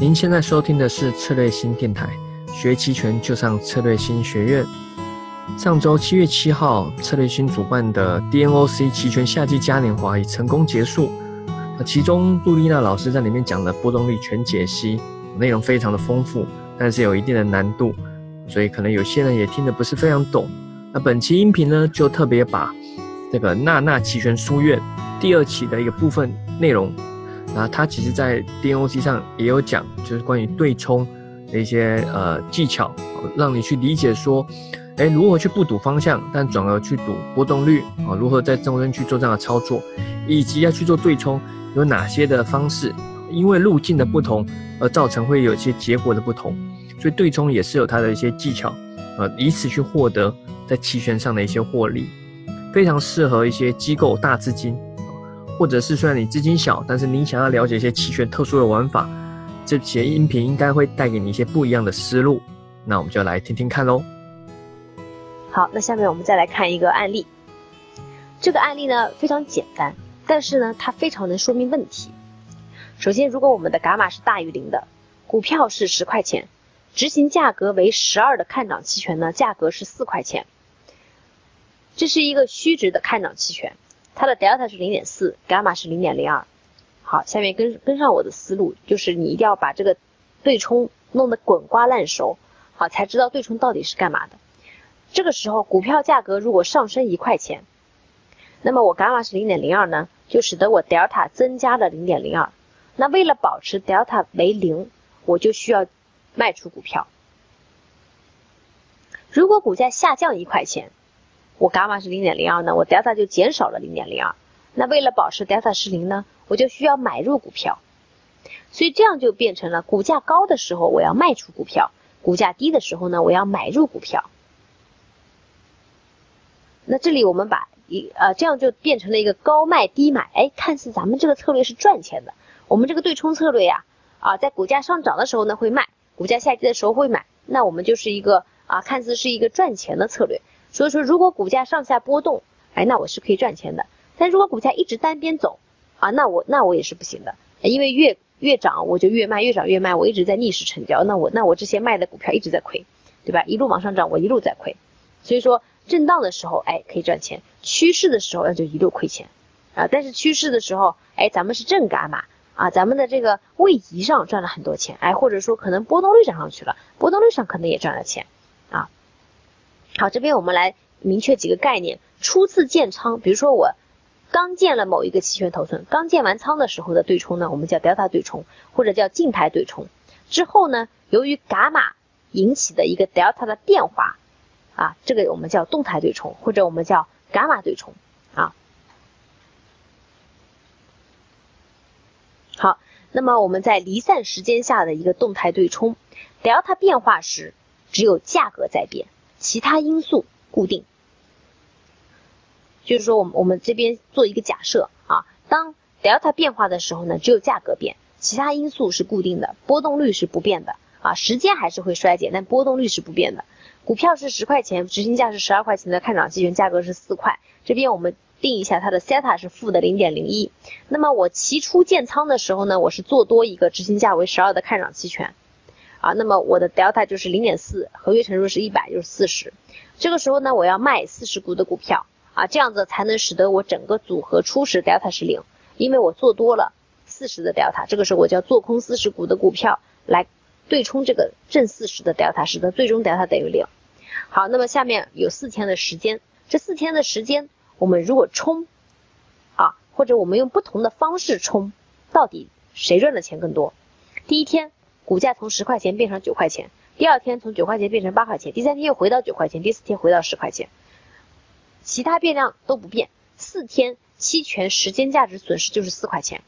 您现在收听的是策略新电台，学期权就上策略新学院。上周七月七号，策略新主办的 DNOC 期权夏季嘉年华已成功结束。那其中杜丽娜老师在里面讲的波动率全解析，内容非常的丰富，但是有一定的难度，所以可能有些人也听得不是非常懂。那本期音频呢，就特别把这个娜娜期权书院第二期的一个部分内容。那他其实，在 DNOC 上也有讲，就是关于对冲的一些呃技巧，让你去理解说，哎，如何去不赌方向，但转而去赌波动率啊？如何在中间去做这样的操作，以及要去做对冲有哪些的方式？因为路径的不同而造成会有一些结果的不同，所以对冲也是有它的一些技巧，呃，以此去获得在期权上的一些获利，非常适合一些机构大资金。或者是虽然你资金小，但是你想要了解一些期权特殊的玩法，这些音频应该会带给你一些不一样的思路。那我们就来听听看喽。好，那下面我们再来看一个案例。这个案例呢非常简单，但是呢它非常能说明问题。首先，如果我们的伽马是大于零的，股票是十块钱，执行价格为十二的看涨期权呢，价格是四块钱。这是一个虚值的看涨期权。它的 delta 是零点四，伽马是零点零二。好，下面跟跟上我的思路，就是你一定要把这个对冲弄得滚瓜烂熟，好，才知道对冲到底是干嘛的。这个时候，股票价格如果上升一块钱，那么我伽马是零点零二呢，就使得我 delta 增加了零点零二。那为了保持 delta 为零，我就需要卖出股票。如果股价下降一块钱，我伽马是零点零二呢，我 delta 就减少了零点零二。那为了保持 delta 是零呢，我就需要买入股票。所以这样就变成了股价高的时候我要卖出股票，股价低的时候呢我要买入股票。那这里我们把一呃这样就变成了一个高卖低买，哎，看似咱们这个策略是赚钱的。我们这个对冲策略呀，啊，在股价上涨的时候呢会卖，股价下跌的时候会买，那我们就是一个啊看似是一个赚钱的策略。所以说，如果股价上下波动，哎，那我是可以赚钱的。但如果股价一直单边走，啊，那我那我也是不行的，因为越越涨我就越卖，越涨越卖，我一直在逆势成交，那我那我这些卖的股票一直在亏，对吧？一路往上涨，我一路在亏。所以说，震荡的时候，哎，可以赚钱；趋势的时候，那就一路亏钱啊。但是趋势的时候，哎，咱们是正伽马啊，咱们的这个位移上赚了很多钱，哎，或者说可能波动率涨上去了，波动率上可能也赚了钱。好，这边我们来明确几个概念。初次建仓，比如说我刚建了某一个期权头寸，刚建完仓的时候的对冲呢，我们叫 delta 对冲，或者叫静态对冲。之后呢，由于伽马引起的一个 delta 的变化，啊，这个我们叫动态对冲，或者我们叫伽马对冲。啊，好，那么我们在离散时间下的一个动态对冲，delta 变化时，只有价格在变。其他因素固定，就是说，我们我们这边做一个假设啊，当 delta 变化的时候呢，只有价格变，其他因素是固定的，波动率是不变的啊，时间还是会衰减，但波动率是不变的。股票是十块钱，执行价是十二块钱的看涨期权，价格是四块，这边我们定一下它的 theta 是负的零点零一。那么我期初建仓的时候呢，我是做多一个执行价为十二的看涨期权。啊，那么我的 delta 就是零点四，合约乘数是一百，就是四十。这个时候呢，我要卖四十股的股票啊，这样子才能使得我整个组合初始 delta 是零，因为我做多了四十的 delta，这个时候我就要做空四十股的股票来对冲这个正四十的 delta，使得最终 delta 等于零。好，那么下面有四天的时间，这四天的时间，我们如果冲啊，或者我们用不同的方式冲，到底谁赚的钱更多？第一天。股价从十块钱变成九块钱，第二天从九块钱变成八块钱，第三天又回到九块钱，第四天回到十块钱，其他变量都不变，四天期权时间价值损失就是四块钱，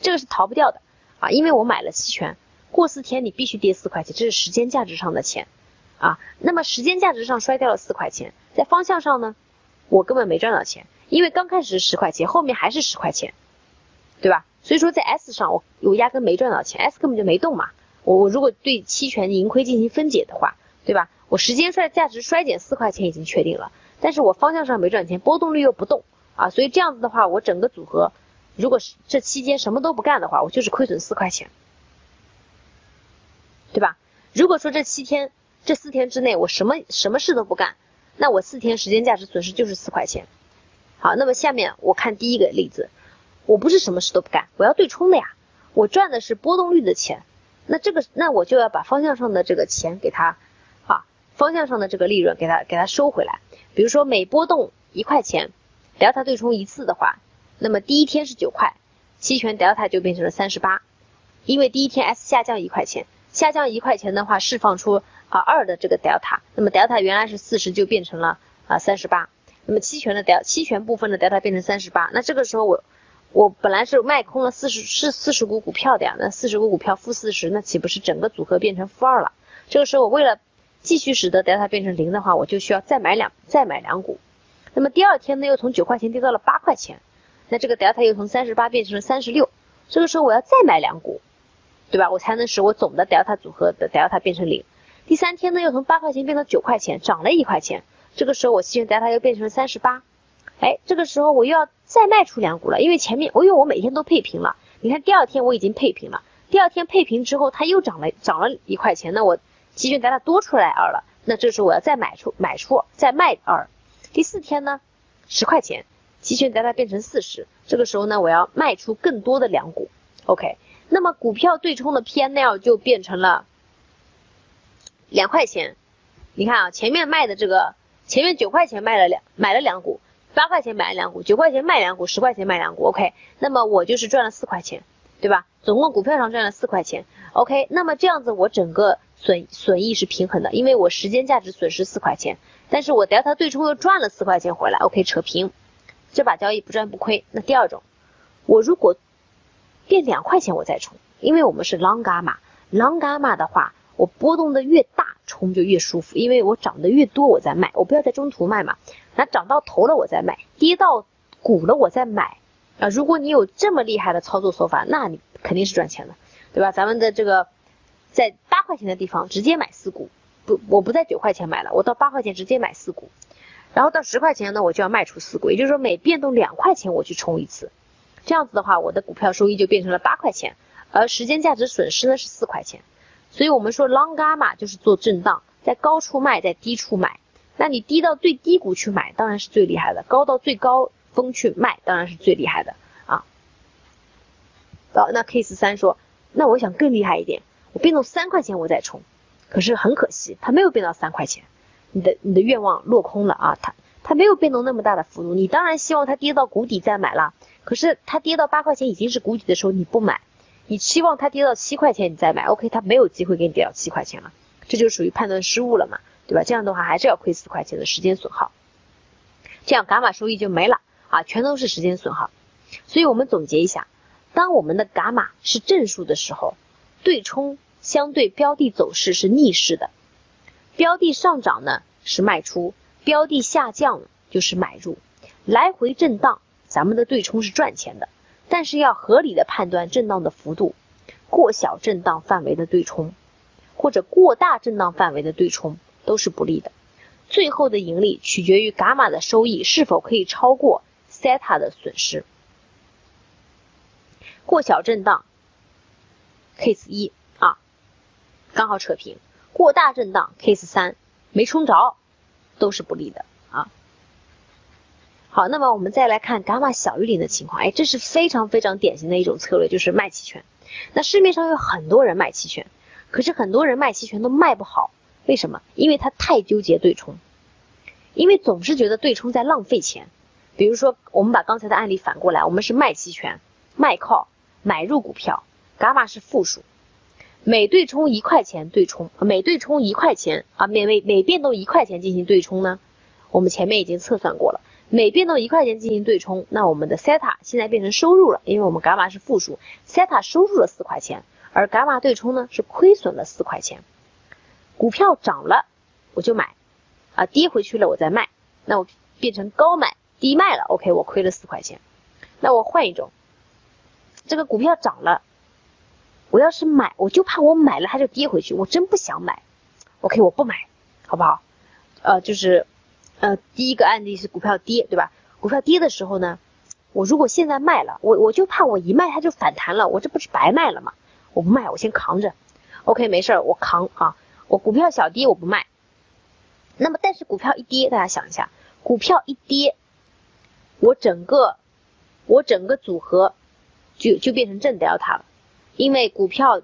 这个是逃不掉的啊，因为我买了期权，过四天你必须跌四块钱，这是时间价值上的钱啊。那么时间价值上摔掉了四块钱，在方向上呢，我根本没赚到钱，因为刚开始是十块钱，后面还是十块钱，对吧？所以说在 S 上我我压根没赚到钱，S 根本就没动嘛。我我如果对期权盈亏进行分解的话，对吧？我时间衰价值衰减四块钱已经确定了，但是我方向上没赚钱，波动率又不动啊，所以这样子的话，我整个组合如果是这期间什么都不干的话，我就是亏损四块钱。对吧？如果说这七天、这四天之内我什么什么事都不干，那我四天时间价值损失就是四块钱。好，那么下面我看第一个例子，我不是什么事都不干，我要对冲的呀，我赚的是波动率的钱，那这个那我就要把方向上的这个钱给它啊，方向上的这个利润给它给它收回来。比如说每波动一块钱，delta 对冲一次的话，那么第一天是九块，期权 delta 就变成了三十八，因为第一天 S 下降一块钱，下降一块钱的话释放出啊二的这个 delta，那么 delta 原来是四十就变成了啊三十八。那么期权的 delta 期权部分的 delta 变成三十八，那这个时候我我本来是卖空了四十是四十股股票的呀，那四十股股票负四十，那岂不是整个组合变成负二了？这个时候我为了继续使得 delta 变成零的话，我就需要再买两再买两股。那么第二天呢，又从九块钱跌到了八块钱，那这个 delta 又从三十八变成了三十六，这个时候我要再买两股，对吧？我才能使我总的 delta 组合的 delta 变成零。第三天呢，又从八块钱变到九块钱，涨了一块钱。这个时候我期权 delta 又变成了三十八，哎，这个时候我又要再卖出两股了，因为前面我因为我每天都配平了，你看第二天我已经配平了，第二天配平之后它又涨了涨了一块钱，那我期权 delta 多出来二了，那这时候我要再买出买出再卖二，第四天呢十块钱，期权 delta 变成四十，这个时候呢我要卖出更多的两股，OK，那么股票对冲的 PNL 就变成了两块钱，你看啊前面卖的这个。前面九块钱卖了两买了两股，八块钱买两股，九块钱卖两股，十块钱卖两股，OK，那么我就是赚了四块钱，对吧？总共股票上赚了四块钱，OK，那么这样子我整个损损益是平衡的，因为我时间价值损失四块钱，但是我 delta 对冲又赚了四块钱回来，OK，扯平，这把交易不赚不亏。那第二种，我如果变两块钱我再冲，因为我们是 long gamma，long gamma 的话。我波动的越大，冲就越舒服，因为我涨得越多，我再卖，我不要在中途卖嘛。那涨到头了我再卖，跌到股了我再买啊。如果你有这么厉害的操作手法，那你肯定是赚钱的，对吧？咱们的这个在八块钱的地方直接买四股，不，我不在九块钱买了，我到八块钱直接买四股，然后到十块钱呢，我就要卖出四股，也就是说每变动两块钱我去冲一次，这样子的话，我的股票收益就变成了八块钱，而时间价值损失呢是四块钱。所以我们说 long gamma 就是做震荡，在高处卖，在低处买。那你低到最低谷去买，当然是最厉害的；高到最高峰去卖，当然是最厉害的啊。好，那 case 三说，那我想更厉害一点，我变动三块钱我再冲。可是很可惜，它没有变到三块钱，你的你的愿望落空了啊！它它没有变动那么大的幅度，你当然希望它跌到谷底再买了。可是它跌到八块钱已经是谷底的时候，你不买。你期望它跌到七块钱你再买，OK，它没有机会给你跌到七块钱了，这就属于判断失误了嘛，对吧？这样的话还是要亏四块钱的时间损耗，这样伽马收益就没了啊，全都是时间损耗。所以我们总结一下，当我们的伽马是正数的时候，对冲相对标的走势是逆势的，标的上涨呢是卖出，标的下降就是买入，来回震荡，咱们的对冲是赚钱的。但是要合理的判断震荡的幅度，过小震荡范围的对冲，或者过大震荡范围的对冲都是不利的。最后的盈利取决于伽马的收益是否可以超过西塔的损失。过小震荡，case 一啊，刚好扯平；过大震荡，case 三没冲着，都是不利的啊。好，那么我们再来看伽马小于零的情况，哎，这是非常非常典型的一种策略，就是卖期权。那市面上有很多人卖期权，可是很多人卖期权都卖不好，为什么？因为他太纠结对冲，因为总是觉得对冲在浪费钱。比如说，我们把刚才的案例反过来，我们是卖期权，卖 call，买入股票，伽马是负数，每对冲一块钱对冲，每对冲一块钱啊，每每每变动一块钱进行对冲呢？我们前面已经测算过了。每变动一块钱进行对冲，那我们的 theta 现在变成收入了，因为我们伽马是负数，theta 收入了四块钱，而伽马对冲呢是亏损了四块钱。股票涨了我就买，啊跌回去了我再卖，那我变成高买低卖了，OK 我亏了四块钱。那我换一种，这个股票涨了，我要是买我就怕我买了它就跌回去，我真不想买，OK 我不买，好不好？呃就是。呃，第一个案例是股票跌，对吧？股票跌的时候呢，我如果现在卖了，我我就怕我一卖它就反弹了，我这不是白卖了吗？我不卖，我先扛着。OK，没事儿，我扛啊，我股票小跌我不卖。那么但是股票一跌，大家想一下，股票一跌，我整个我整个组合就就变成正 delta 了，因为股票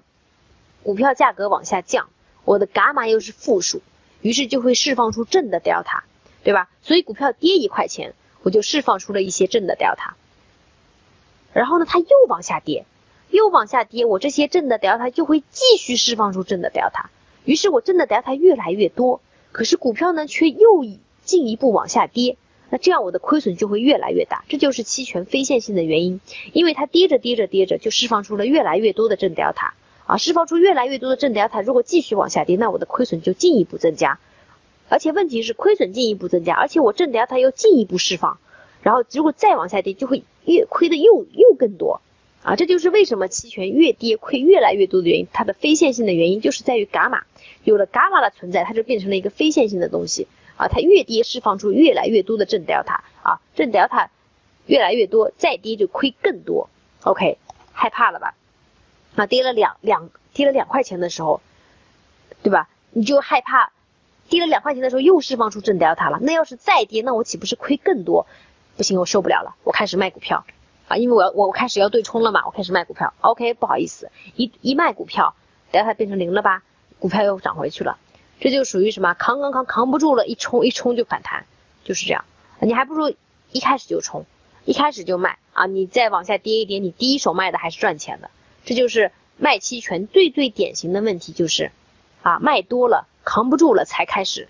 股票价格往下降，我的伽马又是负数，于是就会释放出正的 delta，对吧？所以股票跌一块钱，我就释放出了一些正的 delta。然后呢，它又往下跌，又往下跌，我这些正的 delta 就会继续释放出正的 delta，于是我正的 delta 越来越多，可是股票呢却又进一步往下跌，那这样我的亏损就会越来越大，这就是期权非线性的原因，因为它跌着跌着跌着就释放出了越来越多的正 delta，啊，释放出越来越多的正 delta，如果继续往下跌，那我的亏损就进一步增加，而且问题是亏损进一步增加，而且我正 delta 又进一步释放。然后如果再往下跌，就会越亏的又又更多，啊，这就是为什么期权越跌亏越来越多的原因。它的非线性的原因就是在于伽马，有了伽马的存在，它就变成了一个非线性的东西，啊，它越跌释放出越来越多的正 delta，啊，正 delta 越来越多，再跌就亏更多。OK，害怕了吧？啊，跌了两两跌了两块钱的时候，对吧？你就害怕，跌了两块钱的时候又释放出正 delta 了，那要是再跌，那我岂不是亏更多？不行，我受不了了，我开始卖股票啊，因为我要我我开始要对冲了嘛，我开始卖股票。OK，不好意思，一一卖股票，delta 变成零了吧，股票又涨回去了，这就属于什么扛扛扛扛不住了，一冲一冲就反弹，就是这样。你还不如一开始就冲，一开始就卖啊，你再往下跌一跌，你第一手卖的还是赚钱的。这就是卖期权最最典型的问题，就是啊卖多了扛不住了才开始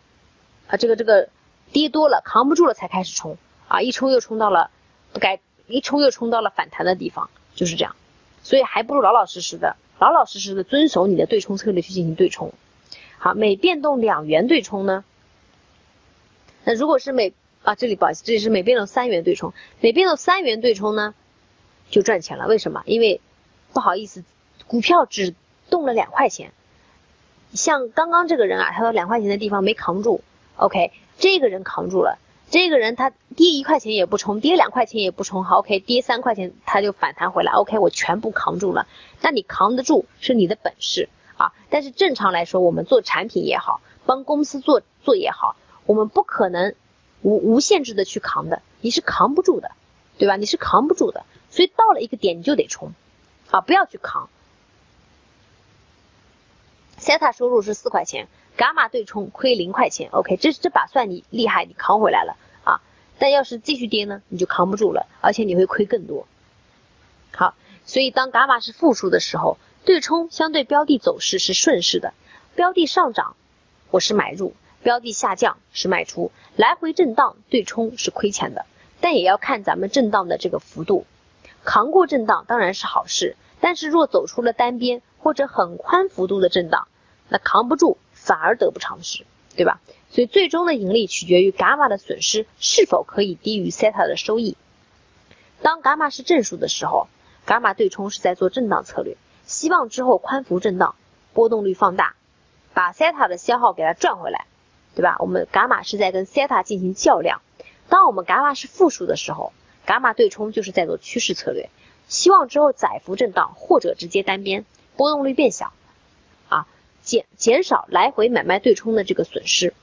啊这个这个跌多了扛不住了才开始冲。啊，一冲又冲到了不该，一冲又冲到了反弹的地方，就是这样，所以还不如老老实实的、老老实实的遵守你的对冲策略去进行对冲。好，每变动两元对冲呢？那如果是每啊，这里不好意思，这里是每变动三元对冲，每变动三元对冲呢，就赚钱了。为什么？因为不好意思，股票只动了两块钱，像刚刚这个人啊，他到两块钱的地方没扛住，OK，这个人扛住了。这个人他跌一块钱也不冲，跌两块钱也不冲，好，OK，跌三块钱他就反弹回来，OK，我全部扛住了。那你扛得住是你的本事啊，但是正常来说，我们做产品也好，帮公司做做也好，我们不可能无无限制的去扛的，你是扛不住的，对吧？你是扛不住的，所以到了一个点你就得冲啊，不要去扛。塞塔收入是四块钱。伽马对冲亏零块钱，OK，这这把算你厉害，你扛回来了啊。但要是继续跌呢，你就扛不住了，而且你会亏更多。好，所以当伽马是负数的时候，对冲相对标的走势是顺势的，标的上涨我是买入，标的下降是卖出，来回震荡对冲是亏钱的，但也要看咱们震荡的这个幅度，扛过震荡当然是好事，但是若走出了单边或者很宽幅度的震荡，那扛不住。反而得不偿失，对吧？所以最终的盈利取决于伽马的损失是否可以低于西塔的收益。当伽马是正数的时候，伽马对冲是在做震荡策略，希望之后宽幅震荡，波动率放大，把西塔的消耗给它赚回来，对吧？我们伽马是在跟西塔进行较量。当我们伽马是负数的时候，伽马对冲就是在做趋势策略，希望之后窄幅震荡或者直接单边，波动率变小。啊减减少来回买卖对冲的这个损失，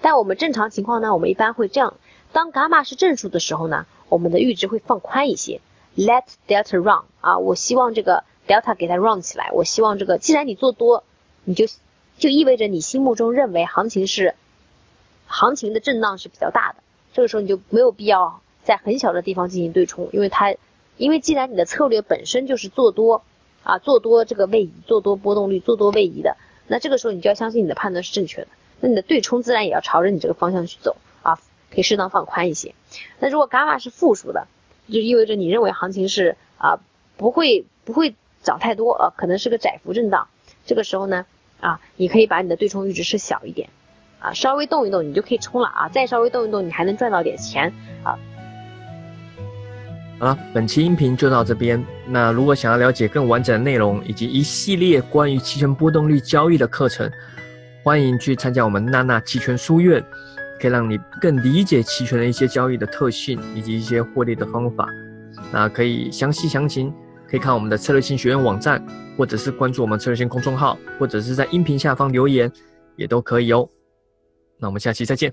但我们正常情况呢，我们一般会这样：当伽马是正数的时候呢，我们的阈值会放宽一些，let delta run 啊，我希望这个 delta 给它 run 起来，我希望这个既然你做多，你就就意味着你心目中认为行情是行情的震荡是比较大的，这个时候你就没有必要在很小的地方进行对冲，因为它因为既然你的策略本身就是做多。啊，做多这个位移，做多波动率，做多位移的，那这个时候你就要相信你的判断是正确的，那你的对冲自然也要朝着你这个方向去走啊，可以适当放宽一些。那如果伽马是负数的，就意味着你认为行情是啊不会不会涨太多啊，可能是个窄幅震荡，这个时候呢啊，你可以把你的对冲阈值设小一点啊，稍微动一动你就可以冲了啊，再稍微动一动你还能赚到点钱啊。好了，本期音频就到这边。那如果想要了解更完整的内容，以及一系列关于期权波动率交易的课程，欢迎去参加我们娜娜期权书院，可以让你更理解期权的一些交易的特性以及一些获利的方法。那可以详细详情可以看我们的策略性学院网站，或者是关注我们策略性公众号，或者是在音频下方留言，也都可以哦。那我们下期再见。